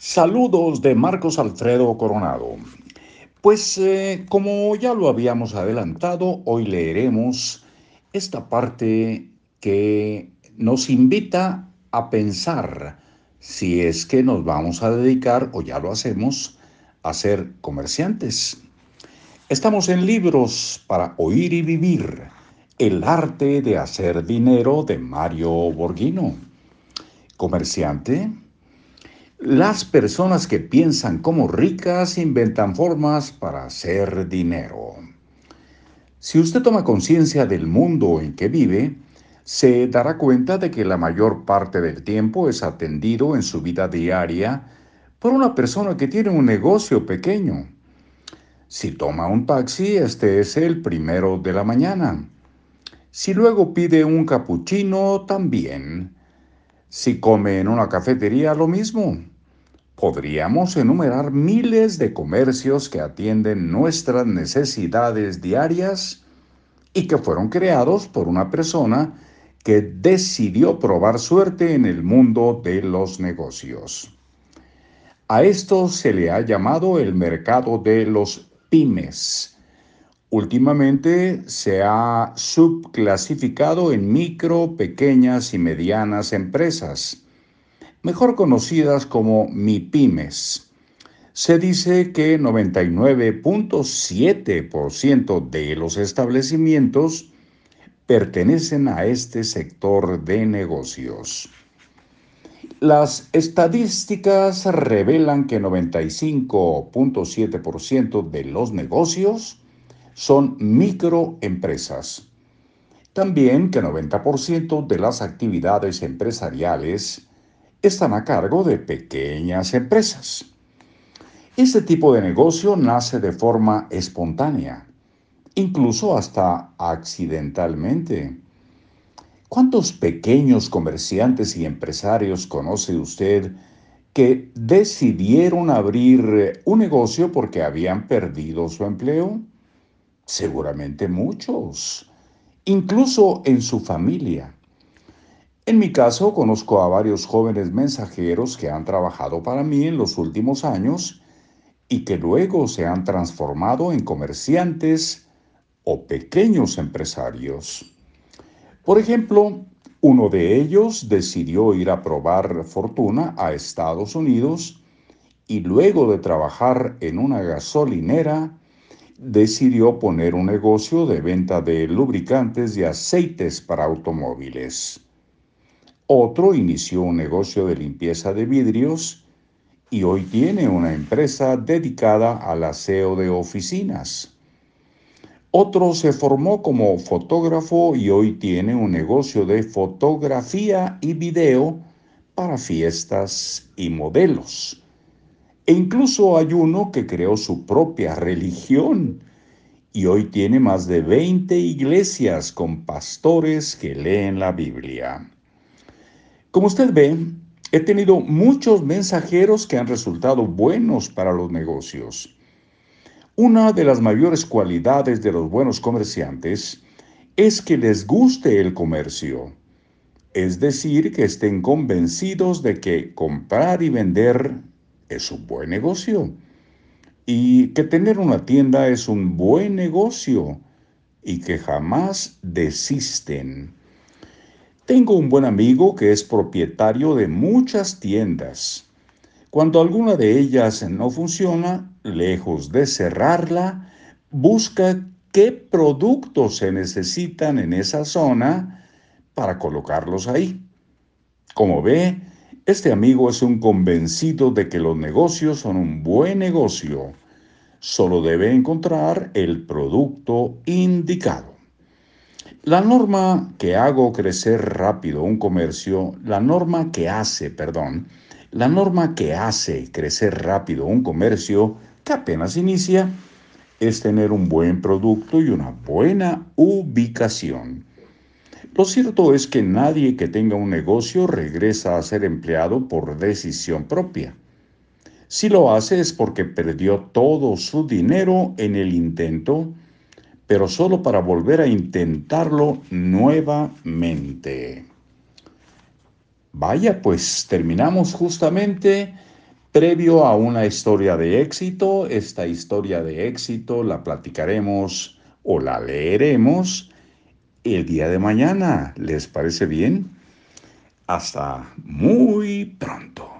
Saludos de Marcos Alfredo Coronado. Pues eh, como ya lo habíamos adelantado, hoy leeremos esta parte que nos invita a pensar si es que nos vamos a dedicar, o ya lo hacemos, a ser comerciantes. Estamos en libros para oír y vivir. El arte de hacer dinero de Mario Borghino. Comerciante las personas que piensan como ricas inventan formas para hacer dinero. Si usted toma conciencia del mundo en que vive, se dará cuenta de que la mayor parte del tiempo es atendido en su vida diaria por una persona que tiene un negocio pequeño. Si toma un taxi, este es el primero de la mañana. Si luego pide un cappuccino, también. Si come en una cafetería, lo mismo. Podríamos enumerar miles de comercios que atienden nuestras necesidades diarias y que fueron creados por una persona que decidió probar suerte en el mundo de los negocios. A esto se le ha llamado el mercado de los pymes Últimamente se ha subclasificado en micro, pequeñas y medianas empresas, mejor conocidas como MIPIMES. Se dice que 99.7% de los establecimientos pertenecen a este sector de negocios. Las estadísticas revelan que 95.7% de los negocios son microempresas. También que 90% de las actividades empresariales están a cargo de pequeñas empresas. Este tipo de negocio nace de forma espontánea, incluso hasta accidentalmente. ¿Cuántos pequeños comerciantes y empresarios conoce usted que decidieron abrir un negocio porque habían perdido su empleo? Seguramente muchos, incluso en su familia. En mi caso, conozco a varios jóvenes mensajeros que han trabajado para mí en los últimos años y que luego se han transformado en comerciantes o pequeños empresarios. Por ejemplo, uno de ellos decidió ir a probar fortuna a Estados Unidos y luego de trabajar en una gasolinera, decidió poner un negocio de venta de lubricantes y aceites para automóviles. Otro inició un negocio de limpieza de vidrios y hoy tiene una empresa dedicada al aseo de oficinas. Otro se formó como fotógrafo y hoy tiene un negocio de fotografía y video para fiestas y modelos. E incluso hay uno que creó su propia religión y hoy tiene más de 20 iglesias con pastores que leen la Biblia. Como usted ve, he tenido muchos mensajeros que han resultado buenos para los negocios. Una de las mayores cualidades de los buenos comerciantes es que les guste el comercio, es decir, que estén convencidos de que comprar y vender es un buen negocio y que tener una tienda es un buen negocio y que jamás desisten. Tengo un buen amigo que es propietario de muchas tiendas. Cuando alguna de ellas no funciona, lejos de cerrarla, busca qué productos se necesitan en esa zona para colocarlos ahí. Como ve, este amigo es un convencido de que los negocios son un buen negocio. Solo debe encontrar el producto indicado. La norma que hago crecer rápido un comercio, la norma que hace, perdón, la norma que hace crecer rápido un comercio que apenas inicia es tener un buen producto y una buena ubicación. Lo cierto es que nadie que tenga un negocio regresa a ser empleado por decisión propia. Si lo hace es porque perdió todo su dinero en el intento, pero solo para volver a intentarlo nuevamente. Vaya, pues terminamos justamente previo a una historia de éxito. Esta historia de éxito la platicaremos o la leeremos el día de mañana. ¿Les parece bien? Hasta muy pronto.